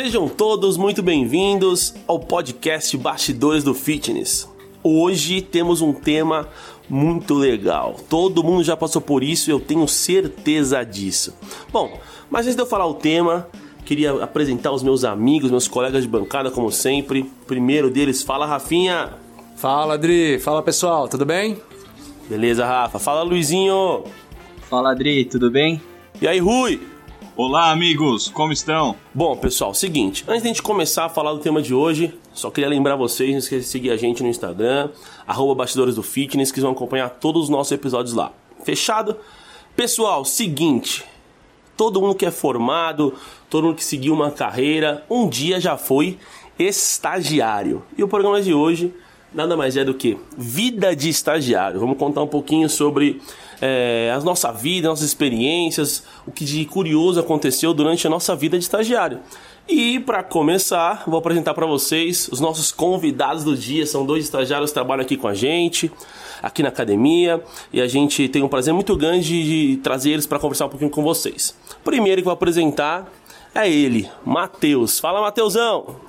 Sejam todos muito bem-vindos ao podcast Bastidores do Fitness. Hoje temos um tema muito legal. Todo mundo já passou por isso, eu tenho certeza disso. Bom, mas antes de eu falar o tema, queria apresentar os meus amigos, meus colegas de bancada, como sempre. Primeiro deles, fala Rafinha. Fala, Adri. Fala, pessoal. Tudo bem? Beleza, Rafa. Fala, Luizinho. Fala, Adri. Tudo bem? E aí, Rui? Olá, amigos. Como estão? Bom, pessoal, seguinte. Antes de a gente começar a falar do tema de hoje, só queria lembrar vocês, não esqueça de seguir a gente no Instagram, arroba Bastidores do Fitness, que vão acompanhar todos os nossos episódios lá. Fechado? Pessoal, seguinte. Todo mundo que é formado, todo mundo que seguiu uma carreira, um dia já foi estagiário. E o programa de hoje nada mais é do que vida de estagiário. Vamos contar um pouquinho sobre é, a nossa vida, nossas experiências, o que de curioso aconteceu durante a nossa vida de estagiário. E para começar, vou apresentar para vocês os nossos convidados do dia. São dois estagiários que trabalham aqui com a gente, aqui na academia, e a gente tem um prazer muito grande de trazer eles para conversar um pouquinho com vocês. Primeiro que vou apresentar é ele, Matheus. Fala, Matheusão!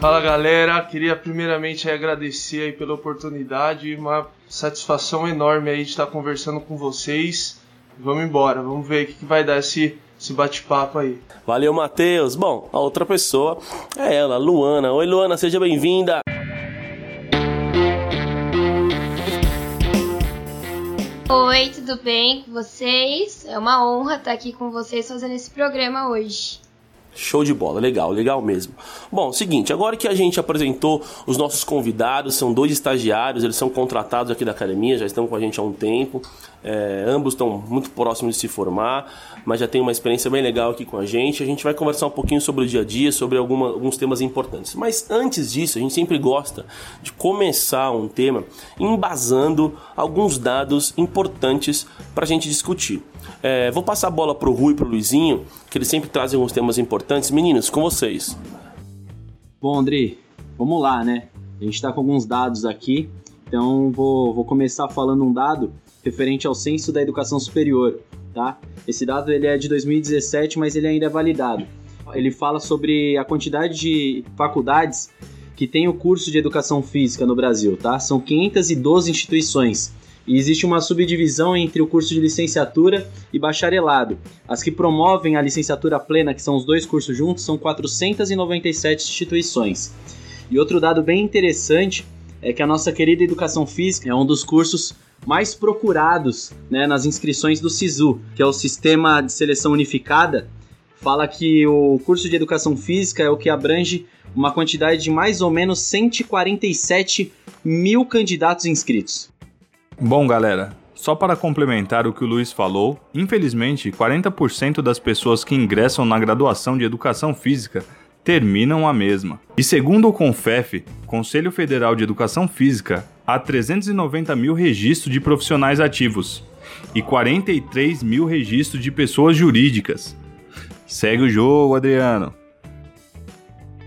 Fala galera, queria primeiramente agradecer aí pela oportunidade, uma satisfação enorme aí de estar conversando com vocês. Vamos embora, vamos ver o que vai dar esse, esse bate-papo aí. Valeu, Matheus. Bom, a outra pessoa é ela, Luana. Oi, Luana, seja bem-vinda. Oi, tudo bem com vocês? É uma honra estar aqui com vocês fazendo esse programa hoje. Show de bola, legal, legal mesmo. Bom, seguinte, agora que a gente apresentou os nossos convidados, são dois estagiários, eles são contratados aqui da academia, já estão com a gente há um tempo. É, ambos estão muito próximos de se formar, mas já tem uma experiência bem legal aqui com a gente. A gente vai conversar um pouquinho sobre o dia a dia, sobre alguma, alguns temas importantes. Mas antes disso, a gente sempre gosta de começar um tema embasando alguns dados importantes para a gente discutir. É, vou passar a bola para o Rui e para o Luizinho, que eles sempre trazem alguns temas importantes. Meninos, com vocês. Bom, André, vamos lá, né? A gente está com alguns dados aqui, então vou, vou começar falando um dado referente ao censo da educação superior, tá? Esse dado ele é de 2017, mas ele ainda é validado. Ele fala sobre a quantidade de faculdades que tem o curso de educação física no Brasil, tá? São 512 instituições. E existe uma subdivisão entre o curso de licenciatura e bacharelado. As que promovem a licenciatura plena, que são os dois cursos juntos, são 497 instituições. E outro dado bem interessante é que a nossa querida educação física é um dos cursos mais procurados né, nas inscrições do SISU, que é o Sistema de Seleção Unificada, fala que o curso de Educação Física é o que abrange uma quantidade de mais ou menos 147 mil candidatos inscritos. Bom, galera, só para complementar o que o Luiz falou, infelizmente 40% das pessoas que ingressam na graduação de Educação Física terminam a mesma. E segundo o CONFEF, Conselho Federal de Educação Física, há 390 mil registros de profissionais ativos e 43 mil registros de pessoas jurídicas. Segue o jogo, Adriano.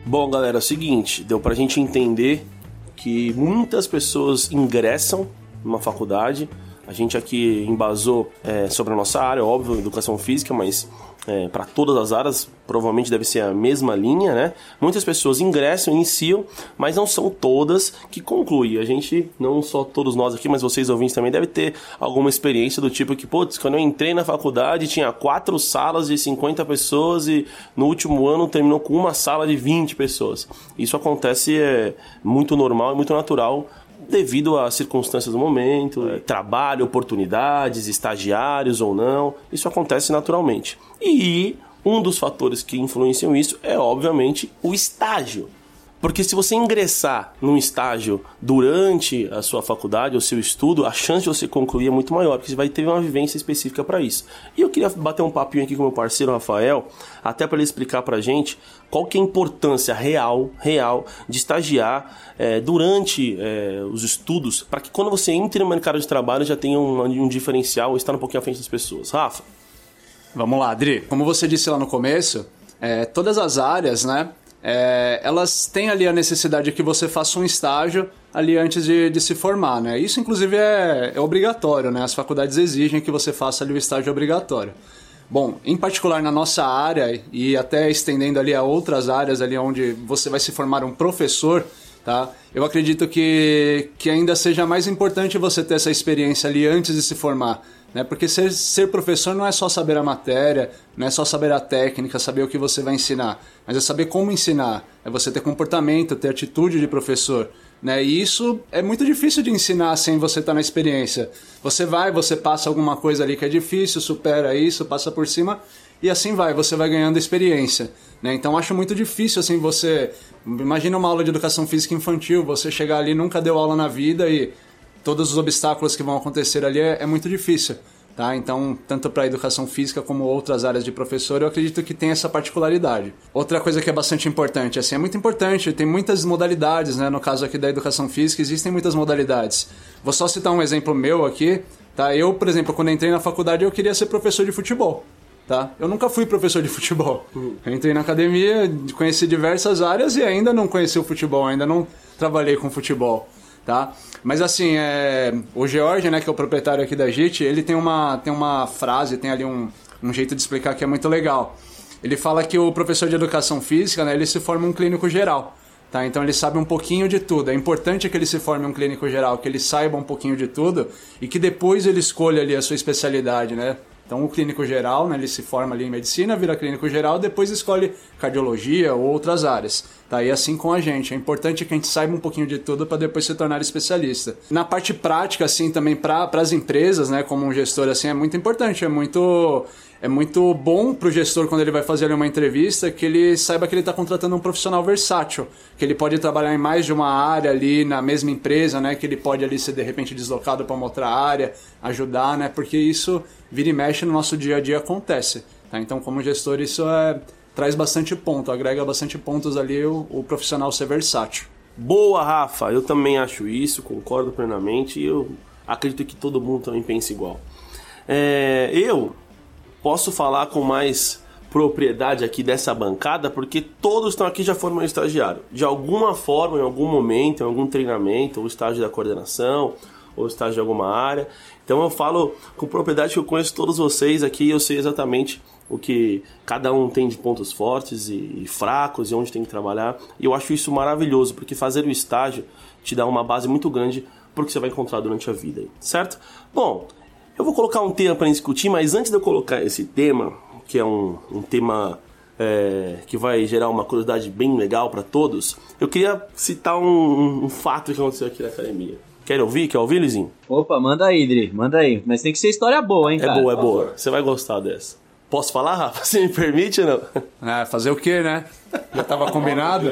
Bom, galera, é o seguinte, deu pra gente entender que muitas pessoas ingressam numa faculdade. A gente aqui embasou é, sobre a nossa área, óbvio, educação física, mas é, para todas as áreas, provavelmente deve ser a mesma linha, né? Muitas pessoas ingressam, iniciam, mas não são todas que concluem. A gente, não só todos nós aqui, mas vocês ouvintes também, deve ter alguma experiência do tipo que, putz, quando eu entrei na faculdade tinha quatro salas de 50 pessoas e no último ano terminou com uma sala de 20 pessoas. Isso acontece, é muito normal e muito natural devido às circunstâncias do momento, é, trabalho, oportunidades, estagiários ou não. Isso acontece naturalmente. E um dos fatores que influenciam isso é, obviamente, o estágio. Porque se você ingressar num estágio durante a sua faculdade ou seu estudo, a chance de você concluir é muito maior, porque você vai ter uma vivência específica para isso. E eu queria bater um papinho aqui com meu parceiro Rafael, até para ele explicar para a gente qual que é a importância real, real de estagiar é, durante é, os estudos, para que quando você entre no mercado de trabalho já tenha um, um diferencial, estar um pouquinho à frente das pessoas. Rafa? Vamos lá, Adri. Como você disse lá no começo, é, todas as áreas, né? É, elas têm ali a necessidade de que você faça um estágio ali antes de, de se formar, né? Isso, inclusive, é, é obrigatório, né? As faculdades exigem que você faça ali o estágio obrigatório. Bom, em particular na nossa área e até estendendo ali a outras áreas ali onde você vai se formar um professor, tá? Eu acredito que, que ainda seja mais importante você ter essa experiência ali antes de se formar, né? Porque ser, ser professor não é só saber a matéria, não é só saber a técnica, saber o que você vai ensinar, mas é saber como ensinar, é você ter comportamento, ter atitude de professor. Né? E isso é muito difícil de ensinar sem você estar tá na experiência. Você vai, você passa alguma coisa ali que é difícil, supera isso, passa por cima e assim vai, você vai ganhando experiência. Né? Então acho muito difícil assim você. Imagina uma aula de educação física infantil, você chegar ali, nunca deu aula na vida e todos os obstáculos que vão acontecer ali é, é muito difícil. Tá? Então, tanto para a educação física como outras áreas de professor, eu acredito que tem essa particularidade. Outra coisa que é bastante importante, assim, é muito importante, tem muitas modalidades, né? No caso aqui da educação física, existem muitas modalidades. Vou só citar um exemplo meu aqui, tá? Eu, por exemplo, quando entrei na faculdade, eu queria ser professor de futebol. Tá? Eu nunca fui professor de futebol. Eu entrei na academia, conheci diversas áreas e ainda não conheci o futebol, ainda não trabalhei com futebol tá? Mas assim, é, o George, né, que é o proprietário aqui da JIT, ele tem uma, tem uma frase, tem ali um, um jeito de explicar que é muito legal. Ele fala que o professor de educação física, né, ele se forma um clínico geral. Tá, então ele sabe um pouquinho de tudo. É importante que ele se forme um clínico geral, que ele saiba um pouquinho de tudo e que depois ele escolha ali a sua especialidade, né? Então, o clínico geral, né, ele se forma ali em medicina, vira clínico geral, depois escolhe cardiologia ou outras áreas. Tá? E assim com a gente. É importante que a gente saiba um pouquinho de tudo para depois se tornar especialista. Na parte prática, assim, também para as empresas, né, como um gestor, assim, é muito importante. É muito é muito bom para o gestor quando ele vai fazer uma entrevista que ele saiba que ele está contratando um profissional versátil, que ele pode trabalhar em mais de uma área ali na mesma empresa, né? Que ele pode ali ser de repente deslocado para uma outra área, ajudar, né? Porque isso vira e mexe no nosso dia a dia acontece. Tá? Então, como gestor, isso é, traz bastante ponto, agrega bastante pontos ali o, o profissional ser versátil. Boa, Rafa. Eu também acho isso, concordo plenamente e eu acredito que todo mundo também pensa igual. É, eu posso falar com mais propriedade aqui dessa bancada, porque todos estão aqui já foram estagiário. De alguma forma, em algum momento, em algum treinamento, ou estágio da coordenação, ou estágio de alguma área. Então eu falo com propriedade que eu conheço todos vocês aqui eu sei exatamente o que cada um tem de pontos fortes e, e fracos e onde tem que trabalhar. E eu acho isso maravilhoso, porque fazer o estágio te dá uma base muito grande para o que você vai encontrar durante a vida, certo? Bom, eu vou colocar um tema para discutir, mas antes de eu colocar esse tema, que é um, um tema é, que vai gerar uma curiosidade bem legal para todos, eu queria citar um, um, um fato que aconteceu aqui na academia. Quer ouvir? Quer ouvir, Lizinho? Opa, manda aí, Dri, manda aí. Mas tem que ser história boa, hein, cara? É boa, é boa. Você vai gostar dessa. Posso falar, Rafa? Você me permite ou não? É, fazer o quê, né? Já tava combinado?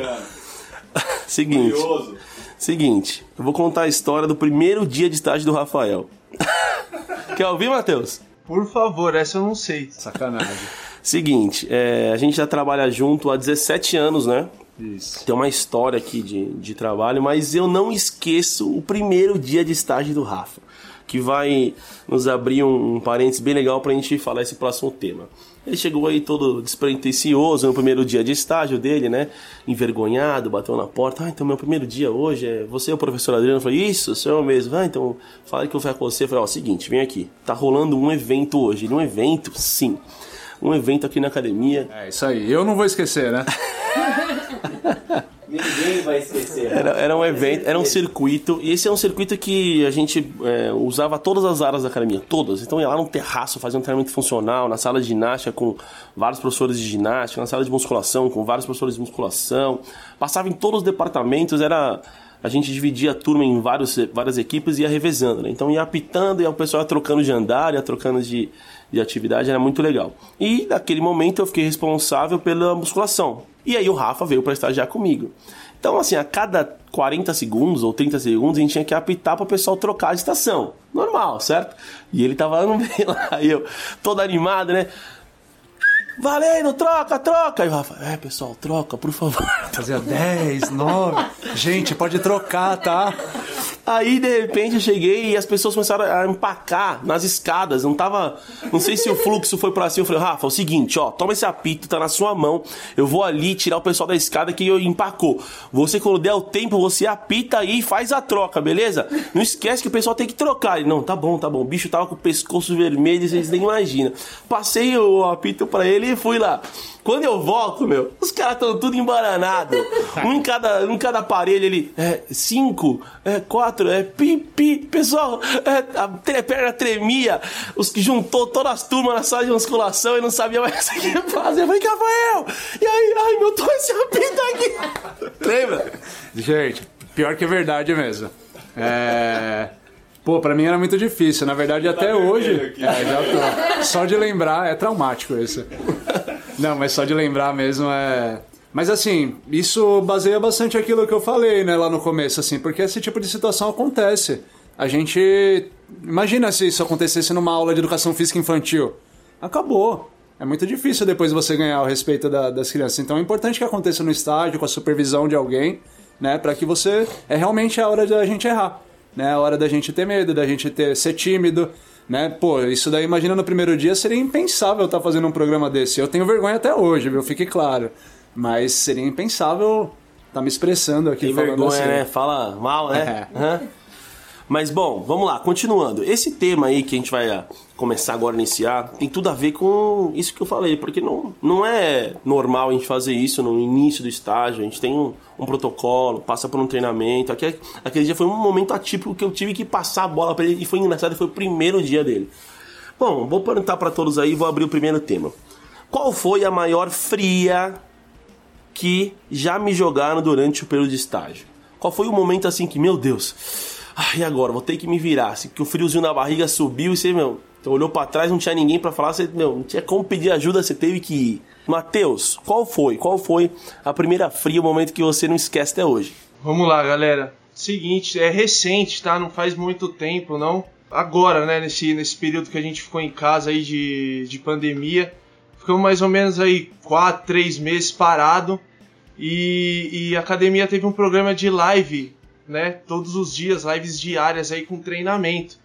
Seguinte. Curioso. Seguinte, eu vou contar a história do primeiro dia de estágio do Rafael. Quer ouvir, Matheus? Por favor, essa eu não sei. Sacanagem. Seguinte, é, a gente já trabalha junto há 17 anos, né? Isso. Tem uma história aqui de, de trabalho, mas eu não esqueço o primeiro dia de estágio do Rafa, que vai nos abrir um, um parênteses bem legal para a gente falar esse próximo tema. Ele chegou aí todo despretensioso no primeiro dia de estágio dele, né? Envergonhado, bateu na porta. Ah, então meu primeiro dia hoje é você, o professor Adriano. Eu falei, isso, sou eu mesmo. Ah, então fala que eu vou com você. Eu falei, ó, seguinte, vem aqui. Tá rolando um evento hoje. Um evento, sim. Um evento aqui na academia. É isso aí. Eu não vou esquecer, né? Ninguém vai esquecer. Era, era um evento, era um circuito, e esse é um circuito que a gente é, usava todas as áreas da academia, todas. Então ia lá no terraço, fazia um treinamento funcional, na sala de ginástica com vários professores de ginástica, na sala de musculação com vários professores de musculação. Passava em todos os departamentos, era a gente dividia a turma em vários, várias equipes e ia revezando, né? Então ia apitando e o pessoal ia trocando de andar, ia trocando de, de atividade, era muito legal. E naquele momento eu fiquei responsável pela musculação. E aí o Rafa veio para estagiar comigo. Então, assim, a cada 40 segundos ou 30 segundos a gente tinha que apitar para o pessoal trocar de estação. Normal, certo? E ele tava no meio lá, eu, todo animado, né? Valendo, troca, troca! E o Rafa, é pessoal, troca, por favor. Fazia 10, 9. Gente, pode trocar, tá? Aí, de repente, eu cheguei e as pessoas começaram a empacar nas escadas. Não tava. Não sei se o fluxo foi pra cima. Eu falei, Rafa, é o seguinte, ó, toma esse apito, tá na sua mão. Eu vou ali tirar o pessoal da escada que empacou. Você, quando der o tempo, você apita aí e faz a troca, beleza? Não esquece que o pessoal tem que trocar. Ele, não, tá bom, tá bom. O bicho tava com o pescoço vermelho, vocês nem imaginam. Passei o apito pra ele e fui lá. Quando eu volto, meu, os caras estão tudo embaranados. Um em cada, um em cada aparelho, ele. É, cinco, é, quatro, é pi, pi. Pessoal, é, a perna tremia. Os que juntou todas as turmas na sala de musculação e não sabia mais o que fazer. Eu falei, Rafael! E aí, ai, meu, esse apito aqui. Lembra? Gente, pior que é verdade mesmo. É. Pô, pra mim era muito difícil. Na verdade, até hoje. É, já tô. Só de lembrar, é traumático isso. Não, mas só de lembrar mesmo é. Mas assim, isso baseia bastante aquilo que eu falei, né, lá no começo, assim, porque esse tipo de situação acontece. A gente. Imagina se isso acontecesse numa aula de educação física infantil. Acabou. É muito difícil depois você ganhar o respeito da- das crianças. Então é importante que aconteça no estádio, com a supervisão de alguém, né, para que você. É realmente a hora da gente errar. Né, a hora da gente ter medo, da gente ter, ser tímido. Né? Pô, isso daí, imagina no primeiro dia, seria impensável estar fazendo um programa desse. Eu tenho vergonha até hoje, viu? Fique claro. Mas seria impensável estar me expressando aqui Tem falando vergonha, assim. né? Fala mal, né? É. Mas bom, vamos lá, continuando. Esse tema aí que a gente vai ah, começar agora a iniciar tem tudo a ver com isso que eu falei, porque não, não é normal a gente fazer isso no início do estágio. A gente tem um, um protocolo, passa por um treinamento. Aquele, aquele dia foi um momento atípico que eu tive que passar a bola pra ele e foi engraçado, foi o primeiro dia dele. Bom, vou perguntar pra todos aí, vou abrir o primeiro tema. Qual foi a maior fria que já me jogaram durante o período de estágio? Qual foi o momento assim que, meu Deus, ah, e agora? Vou ter que me virar. Assim, que o friozinho na barriga subiu e você, meu, você olhou pra trás, não tinha ninguém pra falar, você, meu, não tinha como pedir ajuda, você teve que ir. Matheus, qual foi? Qual foi a primeira fria, o momento que você não esquece até hoje? Vamos lá, galera. Seguinte, é recente, tá? Não faz muito tempo, não. Agora, né, nesse, nesse período que a gente ficou em casa aí de, de pandemia, ficamos mais ou menos aí quatro, três meses parado e, e a academia teve um programa de live, né? Todos os dias, lives diárias aí com treinamento.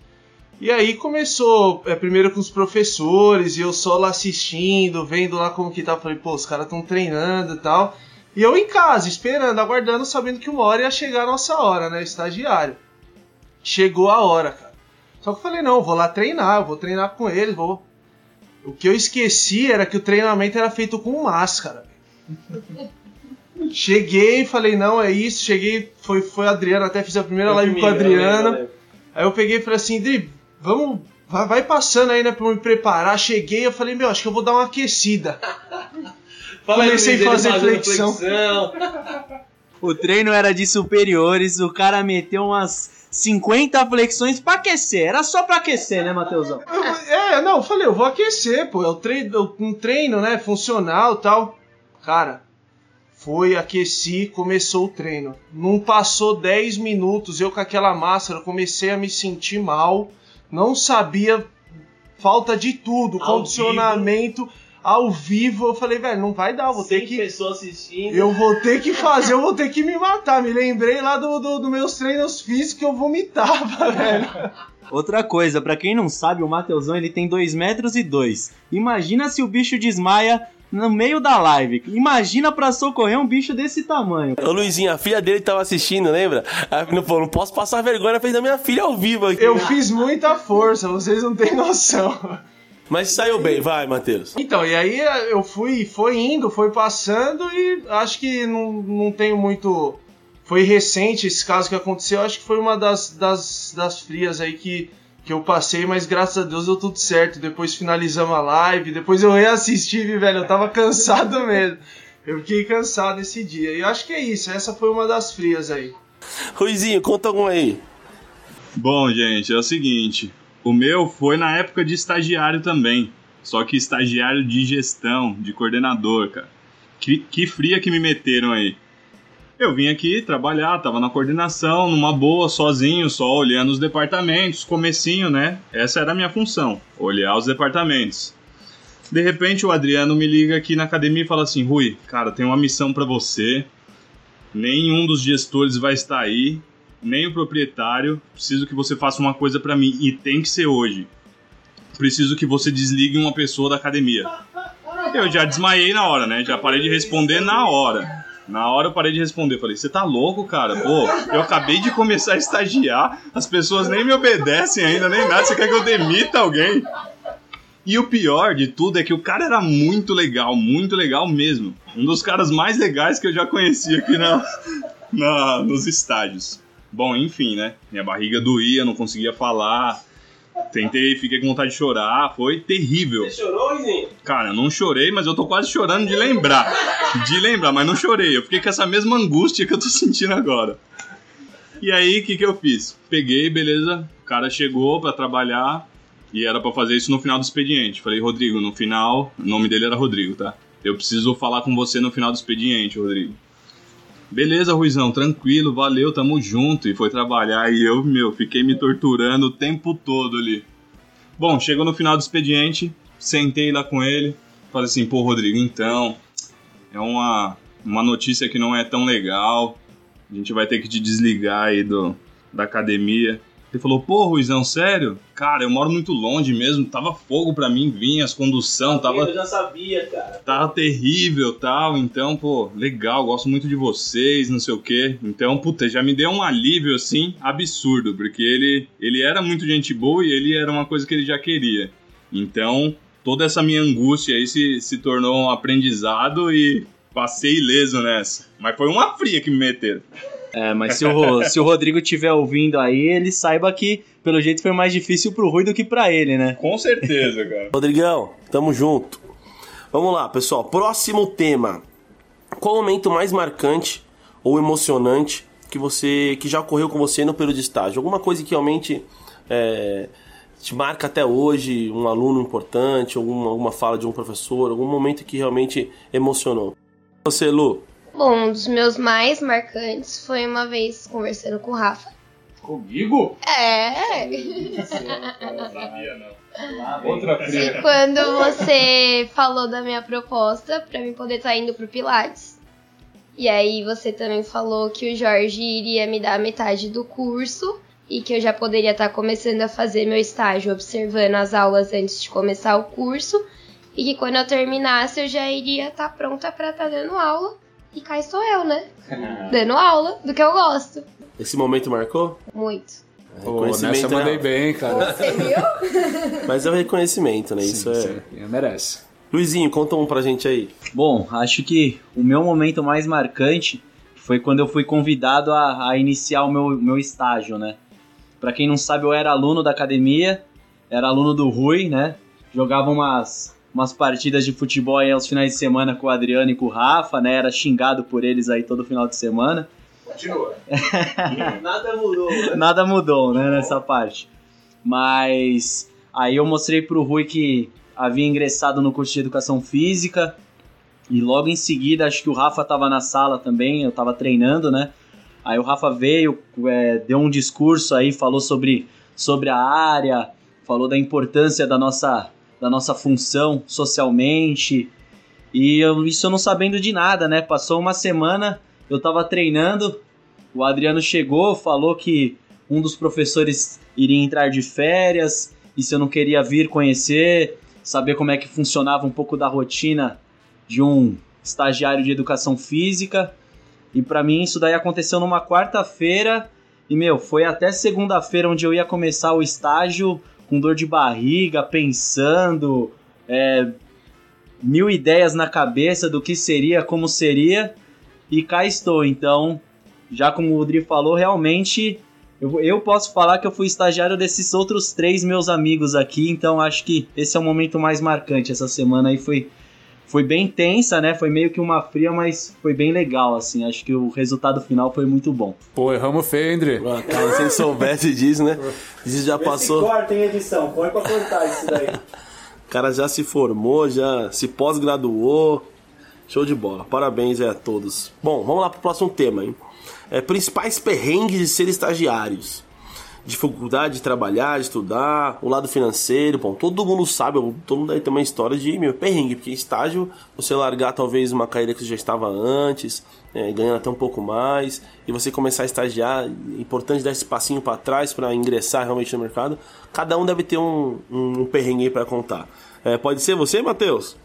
E aí começou, é, primeiro com os professores, e eu só lá assistindo, vendo lá como que tá. Falei, pô, os caras estão treinando e tal. E eu em casa, esperando, aguardando, sabendo que uma hora ia chegar a nossa hora, né? Estagiário. Chegou a hora, cara. Só que eu falei, não, vou lá treinar, vou treinar com eles, vou. O que eu esqueci era que o treinamento era feito com máscara. Cheguei, falei, não, é isso. Cheguei, foi, foi a Adriana, até fiz a primeira live com a Adriana. Aí eu peguei e falei assim, Dri, vamos. Vai, vai passando aí, né, pra eu me preparar. Cheguei, eu falei, meu, acho que eu vou dar uma aquecida. Comecei a fazer flexão. O treino era de superiores, o cara meteu umas 50 flexões pra aquecer. Era só pra aquecer, né, Matheusão? Eu- É, não, eu falei, eu vou aquecer, pô. É o treino, um treino, né? Funcional tal. Cara, foi, aqueci, começou o treino. Não passou 10 minutos, eu com aquela máscara comecei a me sentir mal. Não sabia, falta de tudo, Ao condicionamento ao vivo. Eu falei, velho, não vai dar, eu vou ter que. pessoas assistindo. Eu vou ter que fazer, eu vou ter que me matar. Me lembrei lá dos do, do meus treinos físicos que eu vomitava, velho. Outra coisa, pra quem não sabe, o Matheusão ele tem 2 metros e 2. Imagina se o bicho desmaia no meio da live. Imagina pra socorrer um bicho desse tamanho. Ô Luizinho, a filha dele tava assistindo, lembra? Aí não, pô, não posso passar vergonha na frente da minha filha ao vivo aqui. Eu fiz muita força, vocês não têm noção. Mas saiu bem, vai, Matheus. Então, e aí eu fui, foi indo, foi passando e acho que não, não tenho muito. Foi recente esse caso que aconteceu, acho que foi uma das, das, das frias aí que, que eu passei, mas graças a Deus deu tudo certo. Depois finalizamos a live, depois eu reassisti, velho, eu tava cansado mesmo. Eu fiquei cansado esse dia. E eu acho que é isso, essa foi uma das frias aí. Ruizinho, conta alguma aí. Bom, gente, é o seguinte. O meu foi na época de estagiário também. Só que estagiário de gestão, de coordenador, cara. Que, que fria que me meteram aí. Eu vim aqui trabalhar, tava na coordenação, numa boa, sozinho, só olhando os departamentos, comecinho, né? Essa era a minha função, olhar os departamentos. De repente o Adriano me liga aqui na academia e fala assim: Rui, cara, tem uma missão pra você. Nenhum dos gestores vai estar aí. Nem o proprietário. Preciso que você faça uma coisa para mim e tem que ser hoje. Preciso que você desligue uma pessoa da academia. Eu já desmaiei na hora, né? Já parei de responder na hora. Na hora eu parei de responder. Falei, você tá louco, cara? Pô, eu acabei de começar a estagiar, as pessoas nem me obedecem ainda, nem nada. Você quer que eu demita alguém? E o pior de tudo é que o cara era muito legal, muito legal mesmo. Um dos caras mais legais que eu já conheci aqui na, na, nos estádios. Bom, enfim, né? Minha barriga doía, não conseguia falar. Tentei, fiquei com vontade de chorar, foi terrível. Você chorou, Izinho? Cara, eu não chorei, mas eu tô quase chorando de lembrar. De lembrar, mas não chorei. Eu fiquei com essa mesma angústia que eu tô sentindo agora. E aí, o que, que eu fiz? Peguei, beleza. O cara chegou pra trabalhar e era pra fazer isso no final do expediente. Falei, Rodrigo, no final. O nome dele era Rodrigo, tá? Eu preciso falar com você no final do expediente, Rodrigo. Beleza, Ruizão, tranquilo, valeu, tamo junto. E foi trabalhar e eu, meu, fiquei me torturando o tempo todo ali. Bom, chegou no final do expediente, sentei lá com ele, falei assim, pô, Rodrigo, então, é uma, uma notícia que não é tão legal, a gente vai ter que te desligar aí do, da academia. Ele falou, pô, Ruizão, sério? Cara, eu moro muito longe mesmo, tava fogo pra mim vir, as condução, tava... Eu já sabia, cara. Tava terrível tal, então, pô, legal, gosto muito de vocês, não sei o quê. Então, puta, já me deu um alívio, assim, absurdo, porque ele, ele era muito gente boa e ele era uma coisa que ele já queria. Então, toda essa minha angústia aí se, se tornou um aprendizado e passei ileso nessa. Mas foi uma fria que me meteram. É, mas se o, se o Rodrigo estiver ouvindo aí, ele saiba que, pelo jeito, foi mais difícil pro Rui do que pra ele, né? Com certeza, cara. Rodrigão, tamo junto. Vamos lá, pessoal. Próximo tema. Qual o momento mais marcante ou emocionante que você que já ocorreu com você no período de estágio? Alguma coisa que realmente é, te marca até hoje, um aluno importante, alguma, alguma fala de um professor, algum momento que realmente emocionou? Você, Lu? Bom, um dos meus mais marcantes foi uma vez conversando com o Rafa. Comigo? É. Não sabia, não. Outra E quando você falou da minha proposta pra mim poder estar indo pro Pilates. E aí você também falou que o Jorge iria me dar metade do curso e que eu já poderia estar começando a fazer meu estágio observando as aulas antes de começar o curso e que quando eu terminasse eu já iria estar pronta pra estar dando aula. E cá estou eu, né? dando aula do que eu gosto. Esse momento marcou? Muito. Pô, nessa eu né? mandei bem, cara. Você viu? Mas é o reconhecimento, né? Isso é. Sim, merece. Luizinho, conta um pra gente aí. Bom, acho que o meu momento mais marcante foi quando eu fui convidado a, a iniciar o meu, meu estágio, né? Pra quem não sabe, eu era aluno da academia, era aluno do Rui, né? Jogava umas, umas partidas de futebol aí aos finais de semana com o Adriano e com o Rafa, né? Era xingado por eles aí todo final de semana. Continua. Nada mudou. Nada mudou, né, nessa parte. Mas aí eu mostrei pro Rui que havia ingressado no curso de educação física. E logo em seguida, acho que o Rafa tava na sala também, eu tava treinando, né? Aí o Rafa veio, é, deu um discurso aí, falou sobre, sobre a área, falou da importância da nossa, da nossa função socialmente. E eu, isso eu não sabendo de nada, né? Passou uma semana, eu tava treinando, o Adriano chegou, falou que um dos professores iria entrar de férias e se eu não queria vir conhecer, saber como é que funcionava um pouco da rotina de um estagiário de educação física. E pra mim isso daí aconteceu numa quarta-feira e meu, foi até segunda-feira onde eu ia começar o estágio com dor de barriga, pensando, é, mil ideias na cabeça do que seria, como seria, e cá estou. Então, já como o Rodrigo falou, realmente eu, eu posso falar que eu fui estagiário desses outros três meus amigos aqui, então acho que esse é o momento mais marcante. Essa semana aí foi, foi bem tensa, né? Foi meio que uma fria, mas foi bem legal, assim. Acho que o resultado final foi muito bom. Pô, erramos feio, André. Ah, cara, se ele soubesse disso, né? Isso já passou. corta em edição, põe pra cortar isso daí. O cara já se formou, já se pós-graduou. Show de bola. Parabéns aí a todos. Bom, vamos lá pro próximo tema, hein? É, principais perrengues de ser estagiários. Dificuldade de trabalhar, de estudar, o lado financeiro, bom, todo mundo sabe, todo mundo aí tem uma história de meu perrengue, porque estágio, você largar talvez uma carreira que você já estava antes, é, ganhando até um pouco mais, e você começar a estagiar, é importante dar esse passinho para trás para ingressar realmente no mercado. Cada um deve ter um, um, perrengue para contar. É, pode ser você, Matheus?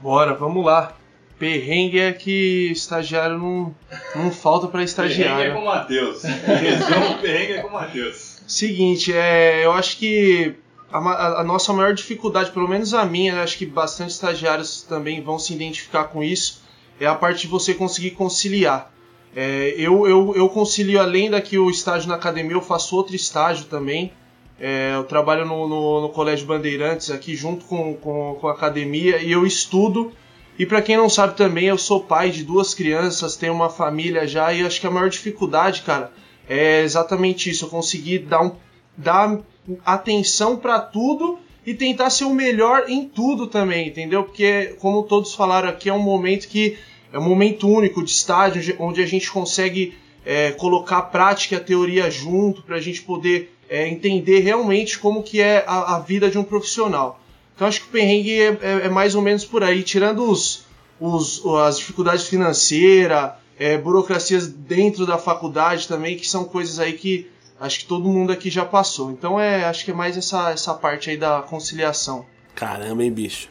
Bora, vamos lá. Perrengue é que estagiário não, não falta para estagiário. Perrengue é com o Matheus. Resumo, perrengue é com o Matheus. Seguinte, é, eu acho que a, a, a, nossa maior dificuldade, pelo menos a minha, acho que bastante estagiários também vão se identificar com isso, é a parte de você conseguir conciliar. É, eu, eu, eu concilio, além daqui o estágio na academia, eu faço outro estágio também. É, eu trabalho no, no, no, Colégio Bandeirantes aqui junto com, com, com a academia e eu estudo e para quem não sabe também, eu sou pai de duas crianças, tenho uma família já e acho que a maior dificuldade, cara, é exatamente isso, eu conseguir dar, um, dar atenção para tudo e tentar ser o melhor em tudo também, entendeu? Porque como todos falaram aqui, é um momento que é um momento único de estágio onde a gente consegue é, colocar a prática e a teoria junto para a gente poder é, entender realmente como que é a, a vida de um profissional. Então acho que o perrengue é, é, é mais ou menos por aí, tirando os, os as dificuldades financeiras, é, burocracias dentro da faculdade também, que são coisas aí que acho que todo mundo aqui já passou. Então é, acho que é mais essa, essa parte aí da conciliação. Caramba, hein, bicho?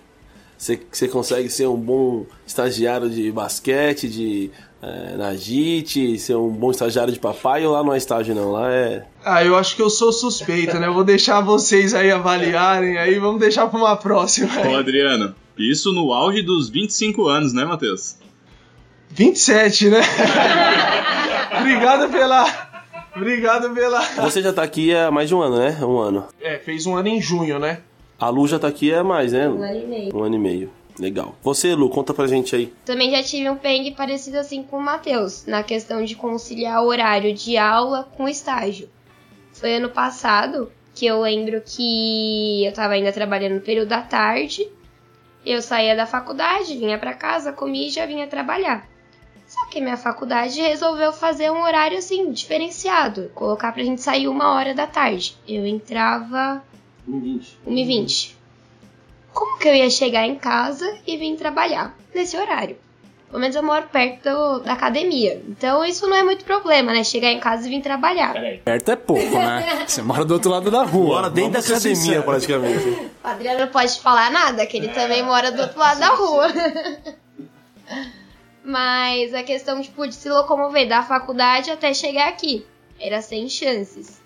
Você, você consegue ser um bom estagiário de basquete, de é, na JIT, ser um bom estagiário de papai ou lá não é estágio não? Lá é. Ah, eu acho que eu sou suspeito, né? Eu vou deixar vocês aí avaliarem aí, vamos deixar pra uma próxima. Ô, Adriano, isso no auge dos 25 anos, né, Matheus? 27, né? Obrigado pela. Obrigado pela. Você já tá aqui há mais de um ano, né? Um ano. É, fez um ano em junho, né? A Lu já tá aqui há mais, né? Um ano e meio. Um ano e meio. Legal. Você, Lu, conta pra gente aí. Também já tive um perrengue parecido assim com o Matheus, na questão de conciliar o horário de aula com o estágio. Foi ano passado que eu lembro que eu tava ainda trabalhando no período da tarde. Eu saía da faculdade, vinha para casa, comia e já vinha trabalhar. Só que minha faculdade resolveu fazer um horário assim, diferenciado. Colocar pra gente sair uma hora da tarde. Eu entrava. 1h20. 1h20 como que eu ia chegar em casa e vir trabalhar nesse horário? Pelo menos eu moro perto do, da academia. Então isso não é muito problema, né? Chegar em casa e vir trabalhar. Perto é pouco, né? Você mora do outro lado da rua. Mora dentro da academia, sincero. praticamente. O Adriano não pode falar nada, que ele também mora do outro lado da rua. Mas a questão tipo, de se locomover da faculdade até chegar aqui era sem chances.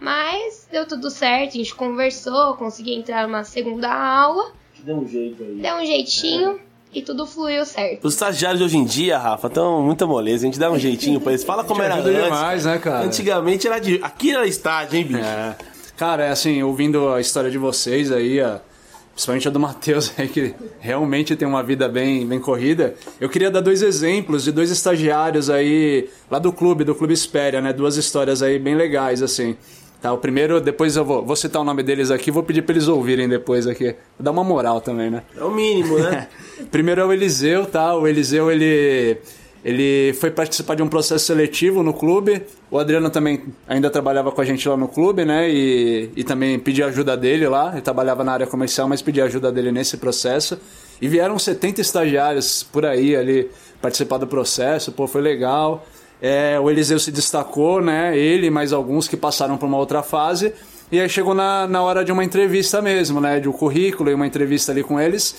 Mas deu tudo certo, a gente conversou, consegui entrar numa segunda aula. Deu um jeito aí. Deu um jeitinho. É. E tudo fluiu certo. Os estagiários de hoje em dia, Rafa, estão muita moleza. A gente dá um jeitinho pra eles. Fala como era antes. demais, né, cara? Antigamente era de... Aqui era estágio, hein, bicho? É. Cara, é assim, ouvindo a história de vocês aí, a... principalmente a do Matheus aí, que realmente tem uma vida bem, bem corrida. Eu queria dar dois exemplos de dois estagiários aí, lá do clube, do Clube Espéria, né? Duas histórias aí bem legais, assim. Tá, o primeiro, depois eu vou, vou citar o nome deles aqui, vou pedir para eles ouvirem depois aqui. Dar uma moral também, né? É o mínimo, né? primeiro é o Eliseu, tá? O Eliseu, ele ele foi participar de um processo seletivo no clube. O Adriano também ainda trabalhava com a gente lá no clube, né? E, e também pedi ajuda dele lá. Ele trabalhava na área comercial, mas pedi ajuda dele nesse processo. E vieram 70 estagiários por aí ali participar do processo. Pô, foi legal. É, o Eliseu se destacou, né? Ele mais alguns que passaram para uma outra fase. E aí chegou na, na hora de uma entrevista mesmo, né? De um currículo e uma entrevista ali com eles.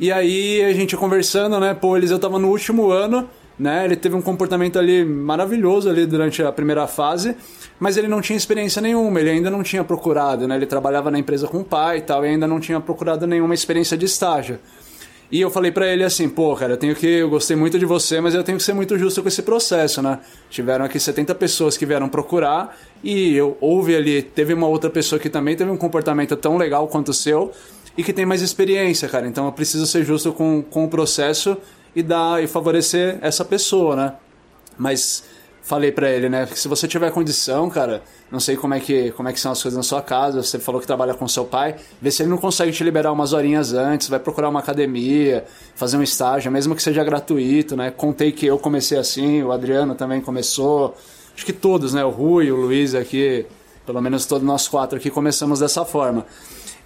E aí a gente conversando, né? Pô, o Eliseu tava no último ano, né? Ele teve um comportamento ali maravilhoso ali durante a primeira fase, mas ele não tinha experiência nenhuma, ele ainda não tinha procurado, né? Ele trabalhava na empresa com o pai e tal, e ainda não tinha procurado nenhuma experiência de estágio. E eu falei para ele assim, pô, cara, eu tenho que. Eu gostei muito de você, mas eu tenho que ser muito justo com esse processo, né? Tiveram aqui 70 pessoas que vieram procurar e eu houve ali, teve uma outra pessoa que também teve um comportamento tão legal quanto o seu e que tem mais experiência, cara. Então eu preciso ser justo com, com o processo e dar e favorecer essa pessoa, né? Mas falei para ele, né? Se você tiver condição, cara, não sei como é que como é que são as coisas na sua casa. Você falou que trabalha com seu pai, vê se ele não consegue te liberar umas horinhas antes, vai procurar uma academia, fazer um estágio, mesmo que seja gratuito, né? Contei que eu comecei assim, o Adriano também começou, acho que todos, né? O Rui, o Luiz aqui Pelo menos todos nós quatro aqui começamos dessa forma.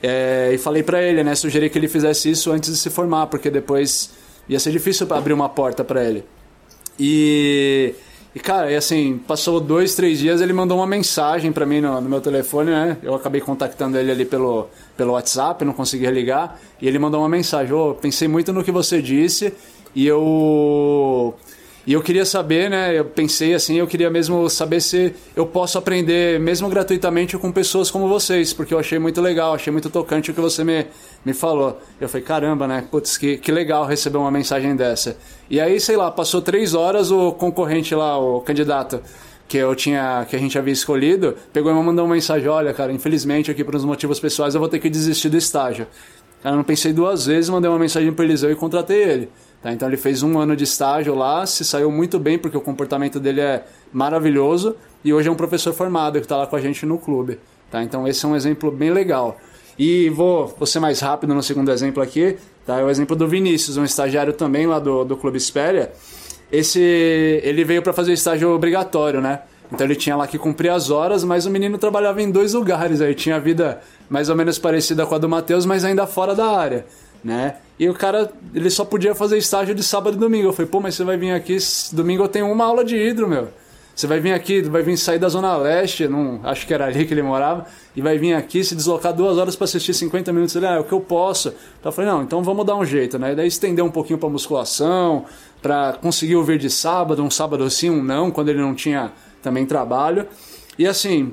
É, e falei para ele, né? Sugeri que ele fizesse isso antes de se formar, porque depois ia ser difícil abrir uma porta para ele. E, e, cara, e assim, passou dois, três dias, ele mandou uma mensagem para mim no, no, meu telefone, né? Eu acabei contactando ele ali pelo, pelo WhatsApp, não conseguia ligar. E ele mandou uma mensagem: Ô, oh, pensei muito no que você disse e eu e eu queria saber, né? Eu pensei assim, eu queria mesmo saber se eu posso aprender mesmo gratuitamente com pessoas como vocês, porque eu achei muito legal, achei muito tocante o que você me, me falou. Eu falei, caramba, né? Putz, que, que legal receber uma mensagem dessa. E aí, sei lá, passou três horas, o concorrente lá, o candidato que eu tinha que a gente havia escolhido, pegou e me mandou uma mensagem, olha, cara, infelizmente aqui por uns motivos pessoais eu vou ter que desistir do estágio. Eu não pensei duas vezes, mandei uma mensagem para Eliseu e contratei ele. Tá? Então ele fez um ano de estágio lá, se saiu muito bem porque o comportamento dele é maravilhoso e hoje é um professor formado que está lá com a gente no clube. Tá? Então esse é um exemplo bem legal. E vou, vou ser mais rápido no segundo exemplo aqui. Tá? É o exemplo do Vinícius, um estagiário também lá do, do Clube Espéria. Esse, ele veio para fazer estágio obrigatório, né? Então ele tinha lá que cumprir as horas, mas o menino trabalhava em dois lugares. Aí tinha a vida mais ou menos parecida com a do Matheus, mas ainda fora da área né? E o cara, ele só podia fazer estágio de sábado e domingo. Eu falei, pô, mas você vai vir aqui, domingo eu tenho uma aula de hidro, meu. Você vai vir aqui, vai vir sair da Zona Leste, não, acho que era ali que ele morava, e vai vir aqui se deslocar duas horas para assistir 50 minutos. Ele, ah, é o que eu posso. Então eu falei, não, então vamos dar um jeito, né? E daí estender um pouquinho para musculação, para conseguir ouvir de sábado, um sábado sim, um não, quando ele não tinha também trabalho. E assim,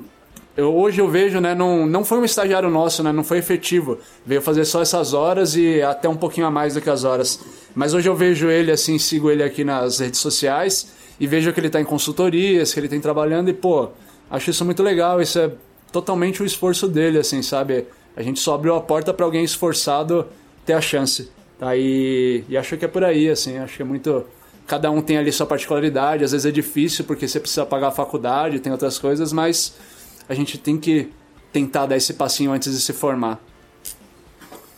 eu, hoje eu vejo, né, não, não foi um estagiário nosso, né, não foi efetivo. Veio fazer só essas horas e até um pouquinho a mais do que as horas. Mas hoje eu vejo ele assim, sigo ele aqui nas redes sociais e vejo que ele está em consultorias, que ele tem trabalhando e, pô, acho isso muito legal. Isso é totalmente o esforço dele, assim, sabe? A gente só abriu a porta para alguém esforçado ter a chance. Tá? E, e acho que é por aí, assim, acho que é muito cada um tem ali sua particularidade, às vezes é difícil porque você precisa pagar a faculdade, tem outras coisas, mas a gente tem que tentar dar esse passinho antes de se formar.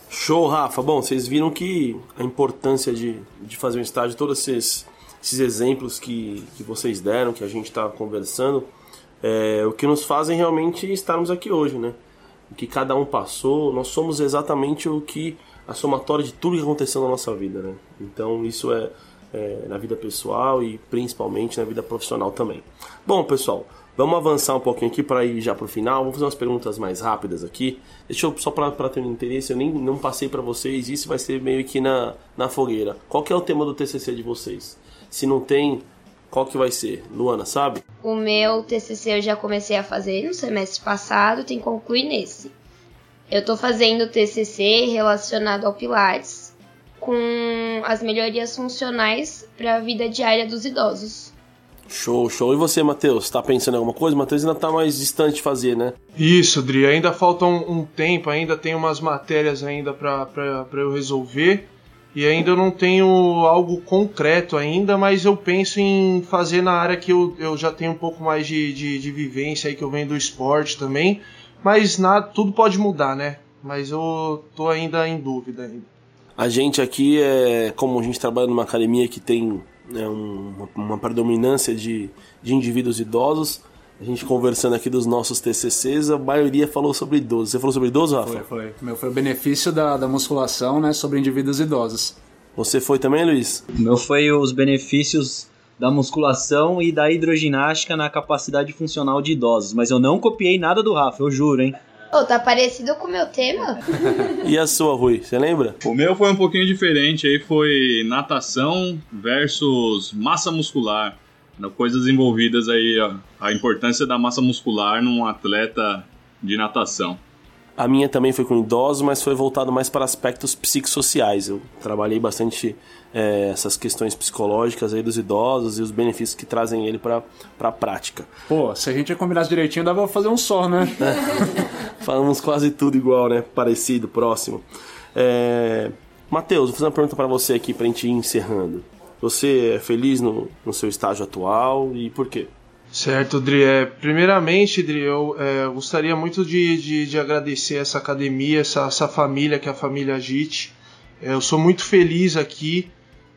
Show, Rafa. Bom, vocês viram que a importância de, de fazer um estágio, todos esses, esses exemplos que, que vocês deram, que a gente está conversando, é, o que nos fazem realmente estarmos aqui hoje, né? O que cada um passou, nós somos exatamente o que a somatória de tudo que aconteceu na nossa vida, né? Então isso é, é na vida pessoal e principalmente na vida profissional também. Bom, pessoal, Vamos avançar um pouquinho aqui para ir já para o final. Vamos fazer umas perguntas mais rápidas aqui. Deixa eu só para ter um interesse, eu nem não passei para vocês. Isso vai ser meio que na, na fogueira. Qual que é o tema do TCC de vocês? Se não tem, qual que vai ser? Luana, sabe? O meu TCC eu já comecei a fazer no semestre passado, tem que concluir nesse. Eu estou fazendo TCC relacionado ao Pilates com as melhorias funcionais para a vida diária dos idosos. Show, show. E você, Matheus? Tá pensando em alguma coisa? Matheus ainda tá mais distante de fazer, né? Isso, Dri. Ainda falta um, um tempo, ainda tem umas matérias ainda para eu resolver. E ainda não tenho algo concreto ainda, mas eu penso em fazer na área que eu, eu já tenho um pouco mais de, de, de vivência aí, que eu venho do esporte também. Mas nada, tudo pode mudar, né? Mas eu tô ainda em dúvida ainda. A gente aqui é, como a gente trabalha numa academia que tem né, uma, uma predominância de, de indivíduos idosos. A gente conversando aqui dos nossos TCCs, a maioria falou sobre idosos. Você falou sobre idosos, Rafa? Foi, foi. Meu foi o benefício da, da musculação, né, sobre indivíduos idosos. Você foi também, Luiz? O meu foi os benefícios da musculação e da hidroginástica na capacidade funcional de idosos. Mas eu não copiei nada do Rafa, eu juro, hein? Oh, tá parecido com o meu tema? e a sua, Rui? Você lembra? O meu foi um pouquinho diferente. Aí foi natação versus massa muscular. Coisas envolvidas aí, ó, a importância da massa muscular num atleta de natação. A minha também foi com idosos, mas foi voltado mais para aspectos psicossociais. Eu trabalhei bastante é, essas questões psicológicas aí dos idosos e os benefícios que trazem ele para a prática. Pô, se a gente combinasse direitinho, dava pra fazer um só, né? Falamos quase tudo igual, né? Parecido, próximo. É... Matheus, vou fazer uma pergunta para você aqui para a gente ir encerrando. Você é feliz no, no seu estágio atual e por quê? Certo, Dri. É, primeiramente, Dri, eu é, gostaria muito de, de, de, agradecer essa academia, essa, essa família que é a família Agite. É, eu sou muito feliz aqui.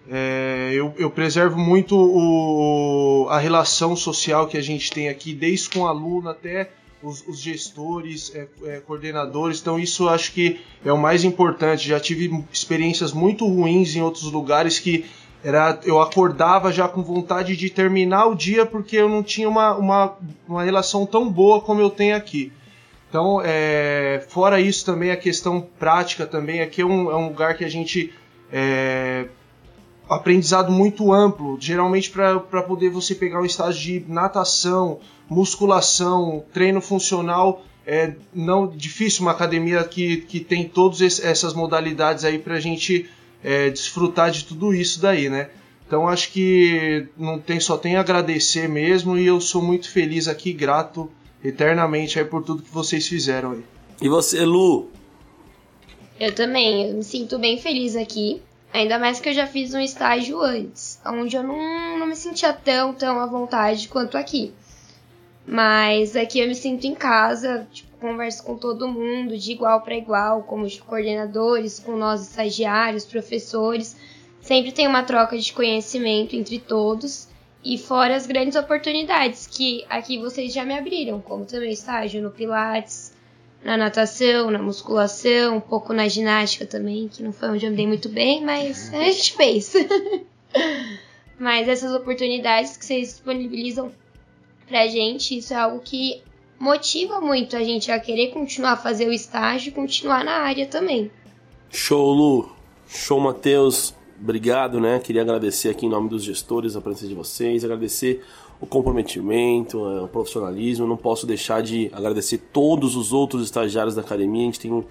É, eu, eu, preservo muito o, a relação social que a gente tem aqui, desde com aluno até os, os gestores, é, coordenadores. Então isso acho que é o mais importante. Já tive experiências muito ruins em outros lugares que era, eu acordava já com vontade de terminar o dia porque eu não tinha uma, uma, uma relação tão boa como eu tenho aqui. Então, é, fora isso também a questão prática também, aqui é um, é um lugar que a gente é, aprendizado muito amplo, geralmente para poder você pegar um estágio de natação, musculação, treino funcional, é não difícil uma academia que, que tem todas essas modalidades aí para a gente é, desfrutar de tudo isso daí, né? Então acho que não tem só tem a agradecer mesmo e eu sou muito feliz aqui, grato eternamente aí por tudo que vocês fizeram aí. E você, Lu? Eu também, eu me sinto bem feliz aqui. Ainda mais que eu já fiz um estágio antes, onde eu não, não me sentia tão, tão à vontade quanto aqui. Mas aqui eu me sinto em casa, tipo, converso com todo mundo de igual para igual, como os coordenadores, com nós estagiários, professores. Sempre tem uma troca de conhecimento entre todos. E fora as grandes oportunidades que aqui vocês já me abriram, como também estágio no Pilates, na natação, na musculação, um pouco na ginástica também, que não foi onde eu me dei muito bem, mas a gente fez. mas essas oportunidades que vocês disponibilizam pra gente, isso é algo que motiva muito a gente a querer continuar a fazer o estágio e continuar na área também. Show, Lu. Show, Matheus. Obrigado, né? Queria agradecer aqui em nome dos gestores a presença de vocês, agradecer o comprometimento, é, o profissionalismo. Não posso deixar de agradecer todos os outros estagiários da academia. A gente tem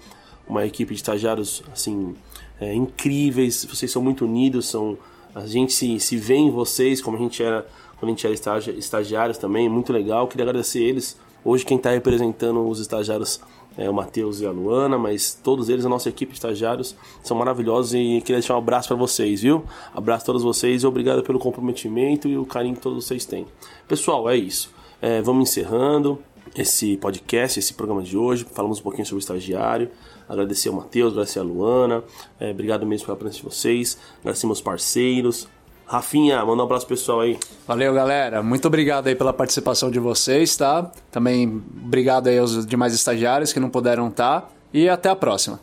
uma equipe de estagiários assim é, incríveis. Vocês são muito unidos, são a gente se, se vê em vocês como a gente era quando a gente era estagi estagiários também. Muito legal. Queria agradecer eles. Hoje quem está representando os estagiários é, o Matheus e a Luana, mas todos eles, a nossa equipe de estagiários, são maravilhosos e queria deixar um abraço para vocês, viu? Abraço a todos vocês e obrigado pelo comprometimento e o carinho que todos vocês têm. Pessoal, é isso. É, vamos encerrando esse podcast, esse programa de hoje. Falamos um pouquinho sobre o estagiário. Agradecer ao Matheus, agradecer a Luana. É, obrigado mesmo pela presença de vocês. Agradecer meus parceiros. Rafinha, manda um abraço pessoal aí. Valeu, galera. Muito obrigado aí pela participação de vocês, tá? Também obrigado aí aos demais estagiários que não puderam estar. Tá. E até a próxima.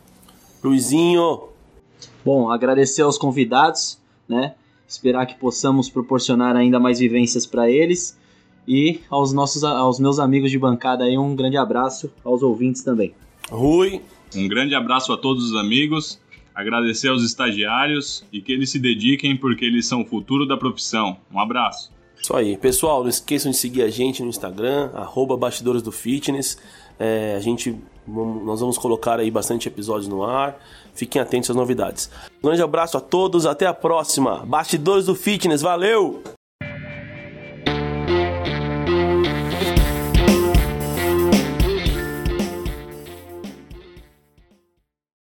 Luizinho. Bom, agradecer aos convidados, né? Esperar que possamos proporcionar ainda mais vivências para eles. E aos nossos aos meus amigos de bancada aí, um grande abraço aos ouvintes também. Rui. Um grande abraço a todos os amigos agradecer aos estagiários e que eles se dediquem porque eles são o futuro da profissão. Um abraço. Isso aí. Pessoal, não esqueçam de seguir a gente no Instagram, arroba Bastidores do Fitness. É, a gente, nós vamos colocar aí bastante episódios no ar. Fiquem atentos às novidades. Um grande abraço a todos, até a próxima. Bastidores do Fitness, valeu!